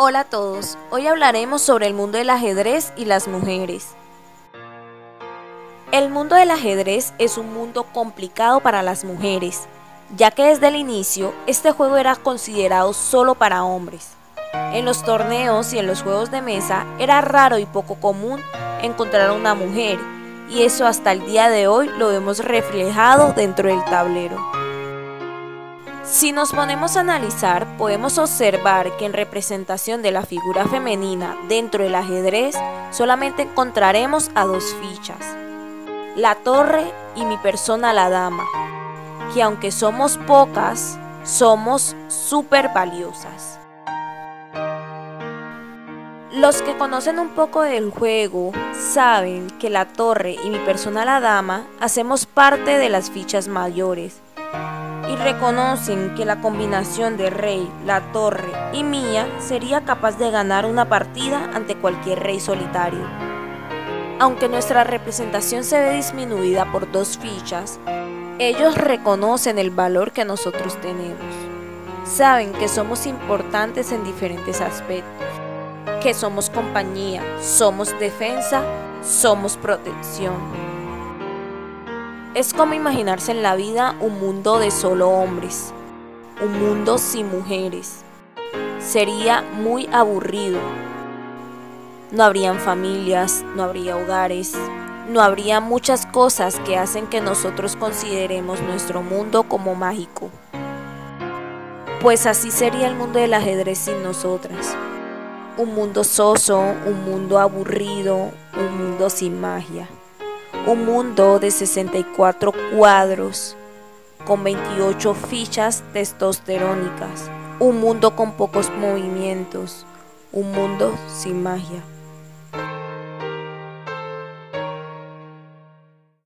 Hola a todos, hoy hablaremos sobre el mundo del ajedrez y las mujeres. El mundo del ajedrez es un mundo complicado para las mujeres, ya que desde el inicio este juego era considerado solo para hombres. En los torneos y en los juegos de mesa era raro y poco común encontrar a una mujer, y eso hasta el día de hoy lo vemos reflejado dentro del tablero. Si nos ponemos a analizar, podemos observar que en representación de la figura femenina dentro del ajedrez solamente encontraremos a dos fichas, la torre y mi persona la dama, que aunque somos pocas, somos súper valiosas. Los que conocen un poco del juego saben que la torre y mi persona la dama hacemos parte de las fichas mayores, y reconocen que la combinación de rey, la torre y mía sería capaz de ganar una partida ante cualquier rey solitario. Aunque nuestra representación se ve disminuida por dos fichas, ellos reconocen el valor que nosotros tenemos. Saben que somos importantes en diferentes aspectos, que somos compañía, somos defensa, somos protección. Es como imaginarse en la vida un mundo de solo hombres, un mundo sin mujeres. Sería muy aburrido. No habrían familias, no habría hogares, no habría muchas cosas que hacen que nosotros consideremos nuestro mundo como mágico. Pues así sería el mundo del ajedrez sin nosotras. Un mundo soso, un mundo aburrido, un mundo sin magia un mundo de 64 cuadros con 28 fichas testosterónicas, un mundo con pocos movimientos, un mundo sin magia.